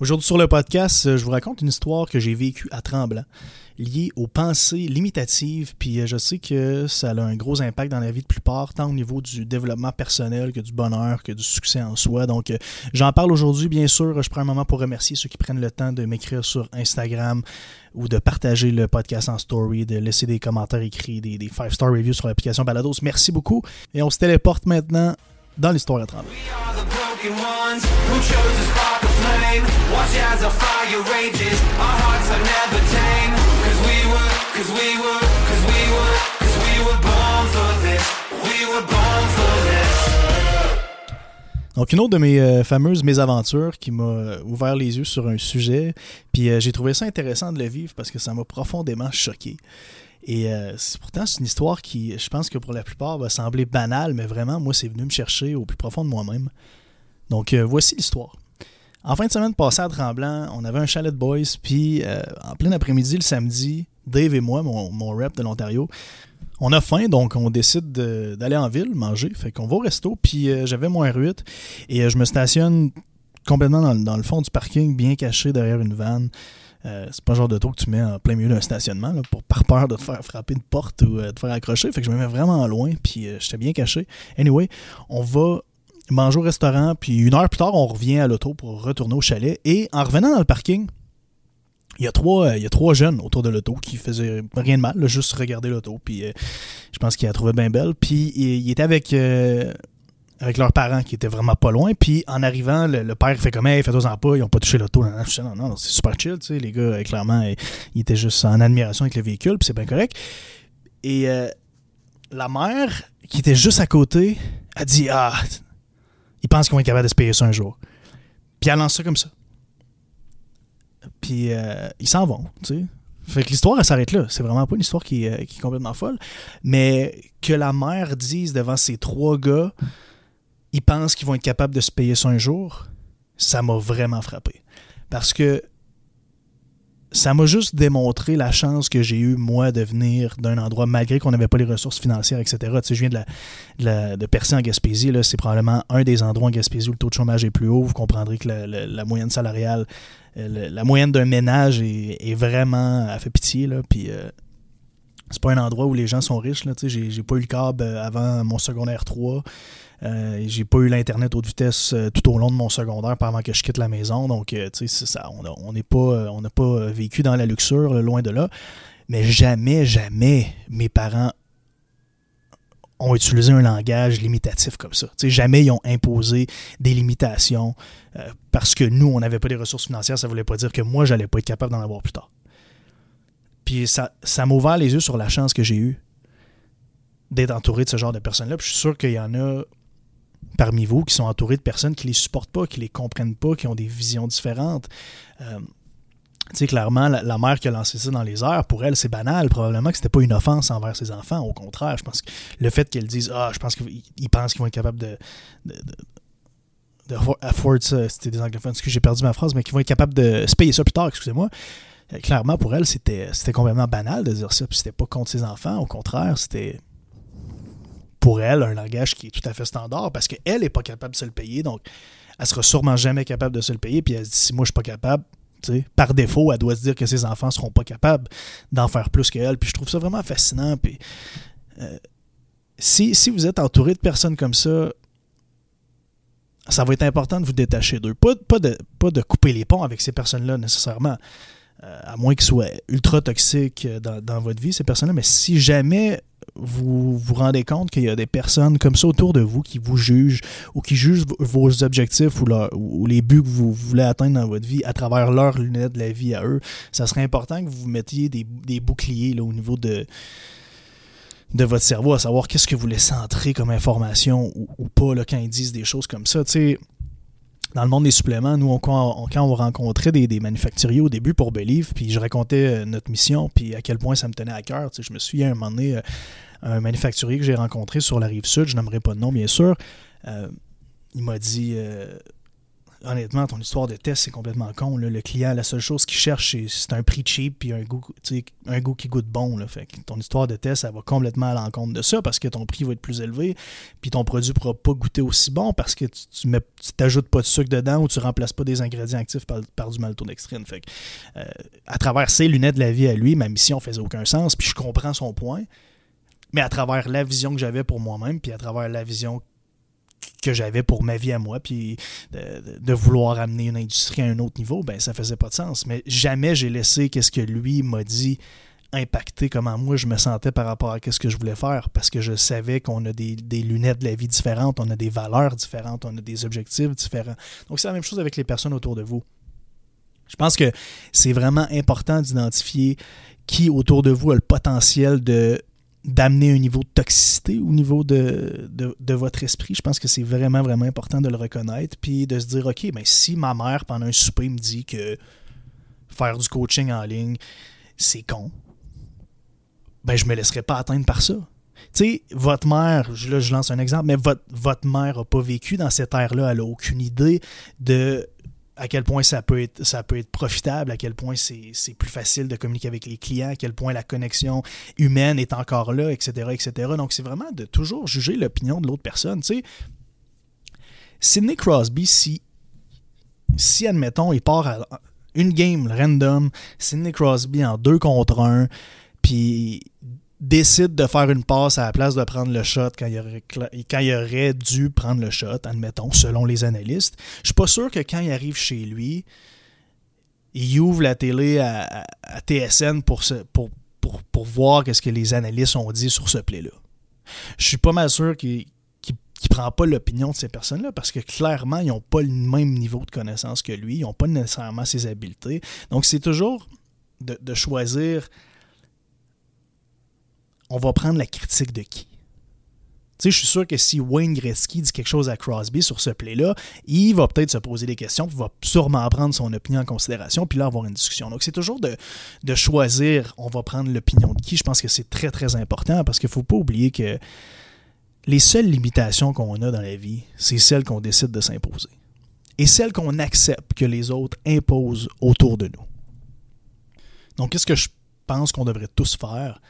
Aujourd'hui sur le podcast, je vous raconte une histoire que j'ai vécue à Tremblant, liée aux pensées limitatives, puis euh, je sais que ça a un gros impact dans la vie de plupart, tant au niveau du développement personnel que du bonheur, que du succès en soi. Donc euh, j'en parle aujourd'hui, bien sûr. Je prends un moment pour remercier ceux qui prennent le temps de m'écrire sur Instagram ou de partager le podcast en story, de laisser des commentaires écrits, des 5-star reviews sur l'application Balados. Merci beaucoup. Et on se téléporte maintenant dans l'histoire à Tremblant. Donc, une autre de mes euh, fameuses mésaventures qui m'a euh, ouvert les yeux sur un sujet, puis euh, j'ai trouvé ça intéressant de le vivre parce que ça m'a profondément choqué. Et pourtant, c'est une histoire qui, je pense que pour la plupart, va sembler banale, mais vraiment, moi, c'est venu me chercher au plus profond de moi-même. Donc, voici l'histoire. En fin de semaine passée à Tremblant, on avait un chalet de boys, puis euh, en plein après-midi, le samedi, Dave et moi, mon, mon rep de l'Ontario, on a faim, donc on décide d'aller en ville manger. Fait qu'on va au resto, puis euh, j'avais mon R8 et euh, je me stationne complètement dans, le fond du parking, bien caché derrière une vanne. c'est pas le genre d'auto que tu mets en plein milieu d'un stationnement pour par peur de te faire frapper une porte ou de te faire accrocher. Fait que je me mets vraiment loin, puis j'étais bien caché. Anyway, on va mange au restaurant, puis une heure plus tard, on revient à l'auto pour retourner au chalet. Et en revenant dans le parking, il y a trois, il y a trois jeunes autour de l'auto qui faisaient rien de mal, juste regarder l'auto. Puis euh, je pense qu'ils la trouvaient bien belle. Puis ils étaient avec, euh, avec leurs parents qui étaient vraiment pas loin. Puis en arrivant, le, père fait comme hey, faites-en pas, ils ont pas touché l'auto. Non, non, c'est super chill, tu sais. Les gars, euh, clairement, ils étaient juste en admiration avec le véhicule, puis c'est bien correct. Et la mère, qui était juste à côté, a dit Ah, ils pensent qu'ils vont être capables de se payer ça un jour. Puis elle lance ça comme ça. Puis euh, ils s'en vont, tu sais. Fait que l'histoire, elle s'arrête là. C'est vraiment pas une histoire qui, est complètement folle. Mais que la mère dise devant ces trois gars, ils pensent qu'ils vont être capables de se payer ça un jour, ça m'a vraiment frappé. Parce que ça m'a juste démontré la chance que j'ai eue, moi, de venir d'un endroit, malgré qu'on n'avait pas les ressources financières, etc. Tu sais, je viens de, la, de, Percy en Gaspésie. C'est probablement un des endroits en Gaspésie où le taux de chômage est plus haut. Vous comprendrez que la, moyenne salariale, euh, la moyenne d'un ménage est, vraiment à fait pitié. Là, puis, euh, c'est pas un endroit où les gens sont riches. Là, j'ai, j'ai pas eu le câble euh, avant mon secondaire 3. Euh, j'ai pas eu l'Internet haute vitesse euh, tout au long de mon secondaire avant que je quitte la maison. Donc, euh, sais, ça, on n'a pas, on pas vécu dans la luxure, loin de là. Mais jamais, jamais mes parents ont utilisé un langage limitatif comme ça. sais, jamais ils ont imposé des limitations parce que nous, on n'avait pas les ressources financières. Ça voulait pas dire que moi, j'allais pas être capable d'en avoir plus tard. Puis ça, ça m'a ouvert les yeux sur la chance que j'ai eue d'être entouré de ce genre de personnes-là. Puis je suis sûr qu'il y en a parmi vous qui sont entourés de personnes qui les supportent pas, qui les comprennent pas, qui ont des visions différentes. Euh, tu sais, clairement, la, mère qui a lancé ça dans les airs, pour elle, c'est banal. Probablement que c'était pas une offense envers ses enfants. Au contraire, je pense que le fait qu'elle dise Ah, je pense qu'ils pensent qu'ils vont être capables de, de, de, afford ça, c'était des anglophones, excusez, j'ai perdu ma phrase, mais qu'ils vont être capables de se payer ça plus tard, excusez-moi. Clairement, pour elle, c'était complètement banal de dire ça. Puis c'était pas contre ses enfants. Au contraire, c'était pour elle un langage qui est tout à fait standard parce qu'elle n'est pas capable de se le payer. Donc, elle sera sûrement jamais capable de se le payer. Puis elle se dit si moi je suis pas capable, par défaut, elle doit se dire que ses enfants seront pas capables d'en faire plus qu'elle. Puis je trouve ça vraiment fascinant. Puis euh, si, vous êtes entouré de personnes comme ça, ça va être important de vous détacher d'eux. Pas, pas, de, pas de couper les ponts avec ces personnes-là nécessairement. Euh, à moins qu'ils soient ultra toxiques dans, dans, votre vie, ces personnes-là. Mais si jamais vous vous rendez compte qu'il y a des personnes comme ça autour de vous qui vous jugent ou qui jugent vos objectifs ou, les buts que vous voulez atteindre dans votre vie à travers leurs lunettes de la vie à eux, ça serait important que vous mettiez des, boucliers là, au niveau de, de votre cerveau, à savoir qu'est-ce que vous laissez entrer comme information ou, pas là, quand ils disent des choses comme ça. Dans le monde des suppléments, nous, quand on rencontrait des, des, manufacturiers au début pour Believe, puis je racontais euh, notre mission, puis à quel point ça me tenait à cœur. Je me souviens à un moment donné, euh, un manufacturier que j'ai rencontré sur la rive sud, je n'aimerais pas de nom bien sûr, euh, il m'a dit honnêtement, ton histoire de test, c'est complètement con. Le client, la seule chose qu'il cherche, c'est un prix cheap puis un goût, un goût qui goûte bon. Fait ton histoire de test, ça va complètement à l'encontre de ça parce que ton prix va être plus élevé puis ton produit ne pourra pas goûter aussi bon parce que tu ne t'ajoutes pas de sucre dedans ou tu remplaces pas des ingrédients actifs par, du maltodextrine. Fait euh, à travers ces lunettes de la vie à lui, ma mission faisait aucun sens puis je comprends son point. Mais à travers la vision que j'avais pour moi-même, puis à travers la vision que j'avais pour ma vie à moi, puis de, vouloir amener une industrie à un autre niveau, ben ça faisait pas de sens. Mais jamais j'ai laissé qu'est-ce que lui m'a dit impacter comment moi je me sentais par rapport à ce que je voulais faire, parce que je savais qu'on a des, lunettes de la vie différentes, on a des valeurs différentes, on a des objectifs différents. Donc c'est la même chose avec les personnes autour de vous. Je pense que c'est vraiment important d'identifier qui autour de vous a le potentiel de d'amener un niveau de toxicité au niveau de, votre esprit. Je pense que c'est vraiment, vraiment important de le reconnaître. Puis de se dire, OK, mais ben, si ma mère, pendant un souper, me dit que faire du coaching en ligne, c'est con, ben je me laisserai pas atteindre par ça. Tu sais, votre mère, là je lance un exemple, mais votre, votre mère n'a pas vécu dans cette ère-là, elle n'a aucune idée de à quel point ça peut être, ça peut être profitable, à quel point c'est plus facile de communiquer avec les clients, à quel point la connexion humaine est encore là, etc. etc. Donc, c'est vraiment de toujours juger l'opinion de l'autre personne. Tu sais, Sidney Crosby, si, si, admettons, il part à une game random, Sidney Crosby en deux contre un, puis décide de faire une passe à la place de prendre le shot quand il aurait, dû prendre le shot, admettons, selon les analystes. Je suis pas sûr que quand il arrive chez lui, il ouvre la télé à, TSN pour, voir ce que les analystes ont dit sur ce play-là. Je suis pas mal sûr qu'il ne prend pas l'opinion de ces personnes-là parce que clairement, ils n'ont pas le même niveau de connaissance que lui, ils n'ont pas nécessairement ses habiletés. Donc, c'est toujours de choisir on va prendre la critique de qui? Tu sais, je suis sûr que si Wayne Gretzky dit quelque chose à Crosby sur ce play-là, il va peut-être se poser des questions, puis va sûrement prendre son opinion en considération, puis là avoir une discussion. Donc, c'est toujours de, de, choisir, on va prendre l'opinion de qui. Je pense que c'est très, très important parce qu'il ne faut pas oublier que les seules limitations qu'on a dans la vie, c'est celles qu'on décide de s'imposer. Et celles qu'on accepte que les autres imposent autour de nous. Donc, qu'est-ce que je pense qu'on devrait tous faire?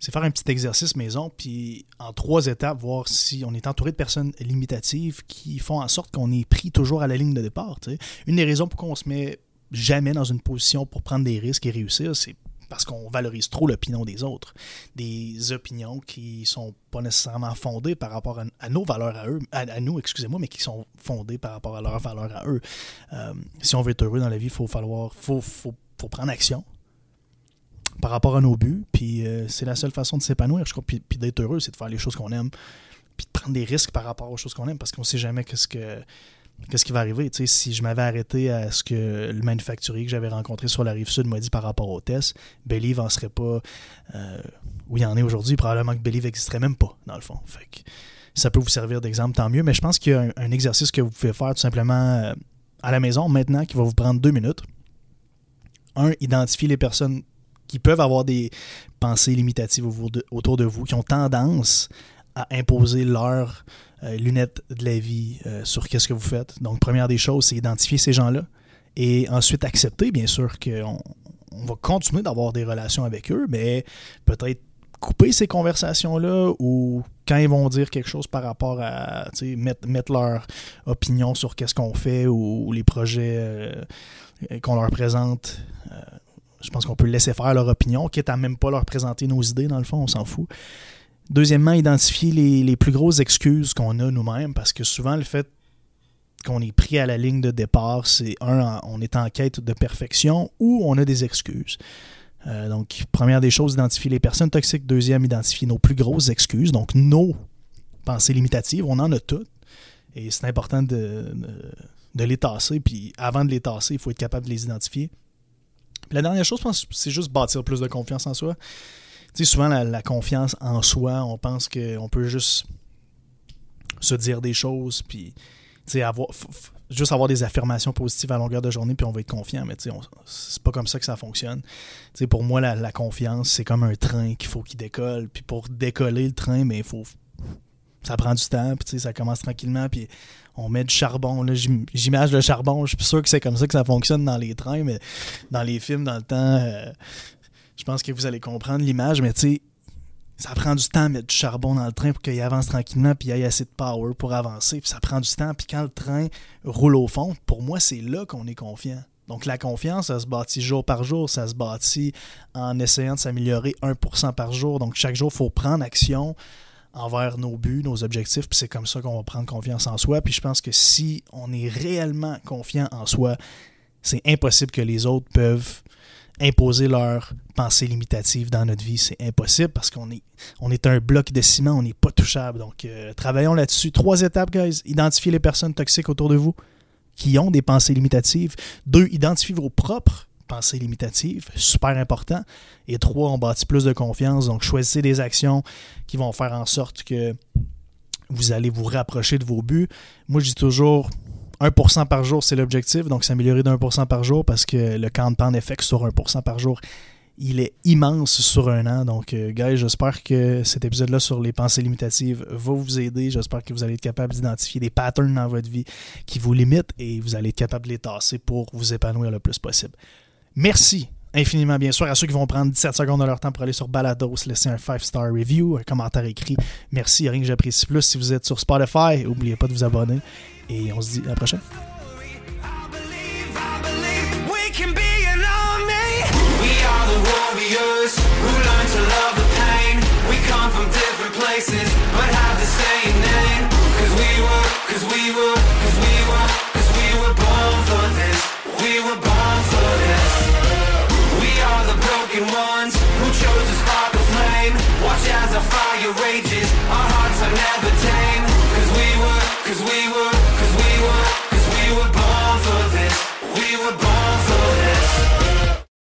C'est faire un petit exercice maison, puis en trois étapes, voir si on est entouré de personnes limitatives qui font en sorte qu'on est pris toujours à la ligne de départ. Une des raisons pour qu'on se met jamais dans une position pour prendre des risques et réussir, c'est parce qu'on valorise trop l'opinion des autres. Des opinions qui sont pas nécessairement fondées par rapport à, nos valeurs à eux, à, nous, excusez-moi, mais qui sont fondées par rapport à leurs valeurs à eux. Euh, si on veut être heureux dans la vie, il faut falloir, faut, faut, faut prendre action, par rapport à nos buts. Puis euh, c'est la seule façon de s'épanouir, je crois. Puis, d'être heureux, c'est de faire les choses qu'on aime. Puis de prendre des risques par rapport aux choses qu'on aime parce qu'on sait jamais qu'est-ce que qui va arriver. Si je m'avais arrêté à ce que le manufacturier que j'avais rencontré sur la rive sud m'a dit par rapport au test, Believe n'en serait pas euh, où il en est aujourd'hui. Probablement que Believe n'existerait même pas, dans le fond. Fait ça peut vous servir d'exemple, tant mieux. Mais je pense qu'il y a un, exercice que vous pouvez faire tout simplement euh, à la maison maintenant qui va vous prendre deux minutes. Un, identifier les personnes qui peuvent avoir des pensées limitatives autour de vous, qui ont tendance à imposer leurs euh, lunettes de la vie euh, sur qu'est-ce que vous faites. Donc, première des choses, c'est identifier ces gens-là et ensuite accepter, bien sûr, qu'on on va continuer d'avoir des relations avec eux, mais peut-être couper ces conversations-là ou quand ils vont dire quelque chose par rapport à mettre, mettre leur opinion sur qu'est-ce qu'on fait ou, les projets euh, qu'on leur présente je pense qu'on peut laisser faire leur opinion, quitte à même pas leur présenter nos idées, dans le fond, on s'en fout. Deuxièmement, identifier les, plus grosses excuses qu'on a nous-mêmes, parce que souvent, le fait qu'on est pris à la ligne de départ, c'est un, on est en quête de perfection ou on a des excuses. Euh, donc, première des choses, identifier les personnes toxiques. Deuxième, identifier nos plus grosses excuses, donc nos pensées limitatives. On en a toutes. Et c'est important de, de les tasser. Puis avant de les tasser, il faut être capable de les identifier la dernière chose, c'est juste bâtir plus de confiance en soi. Tu sais, souvent, la, confiance en soi, on pense qu'on peut juste se dire des choses, puis avoir, juste avoir des affirmations positives à longueur de journée, puis on va être confiant. Mais c'est pas comme ça que ça fonctionne. Pour moi, la, confiance, c'est comme un train qu'il faut qu'il décolle. Puis pour décoller le train, mais il faut ça prend du temps, puis ça commence tranquillement, puis on met du charbon. J'image le charbon, je suis sûr que c'est comme ça que ça fonctionne dans les trains, mais dans les films, dans le temps, euh, je pense que vous allez comprendre l'image, mais tu sais, ça prend du temps à mettre du charbon dans le train pour qu'il avance tranquillement, puis il y ait assez de power pour avancer, puis ça prend du temps, puis quand le train roule au fond, pour moi, c'est là qu'on est confiant. Donc la confiance, ça se bâtit jour par jour, ça se bâtit en essayant de s'améliorer 1% par jour. Donc chaque jour, il faut prendre action envers nos buts, nos objectifs, puis c'est comme ça qu'on va prendre confiance en soi. Puis je pense que si on est réellement confiant en soi, c'est impossible que les autres peuvent imposer leur pensée limitative dans notre vie. C'est impossible parce qu'on est, on est un bloc de ciment, on n'est pas touchable. Donc, euh, travaillons là-dessus. Trois étapes, guys. Identifiez les personnes toxiques autour de vous qui ont des pensées limitatives. Deux, identifiez vos propres pensées limitatives, super important. Et trois, on bâtit plus de confiance. Donc, choisissez des actions qui vont faire en sorte que vous allez vous rapprocher de vos buts. Moi, je dis toujours 1% par jour, c'est l'objectif. Donc, s'améliorer de 1% par jour parce que le compound effect sur 1% par jour il est immense sur un an. Donc, euh, guys, j'espère que cet épisode-là sur les pensées limitatives va vous aider. J'espère que vous allez être capable d'identifier des patterns dans votre vie qui vous limitent et vous allez être capable de les tasser pour vous épanouir le plus possible. Merci infiniment, bien sûr, à ceux qui vont prendre 17 secondes de leur temps pour aller sur Balados, laisser un 5-star review, un commentaire écrit. Merci, rien que j'apprécie plus. Si vous êtes sur Spotify, n'oubliez pas de vous abonner. Et on se dit à la prochaine.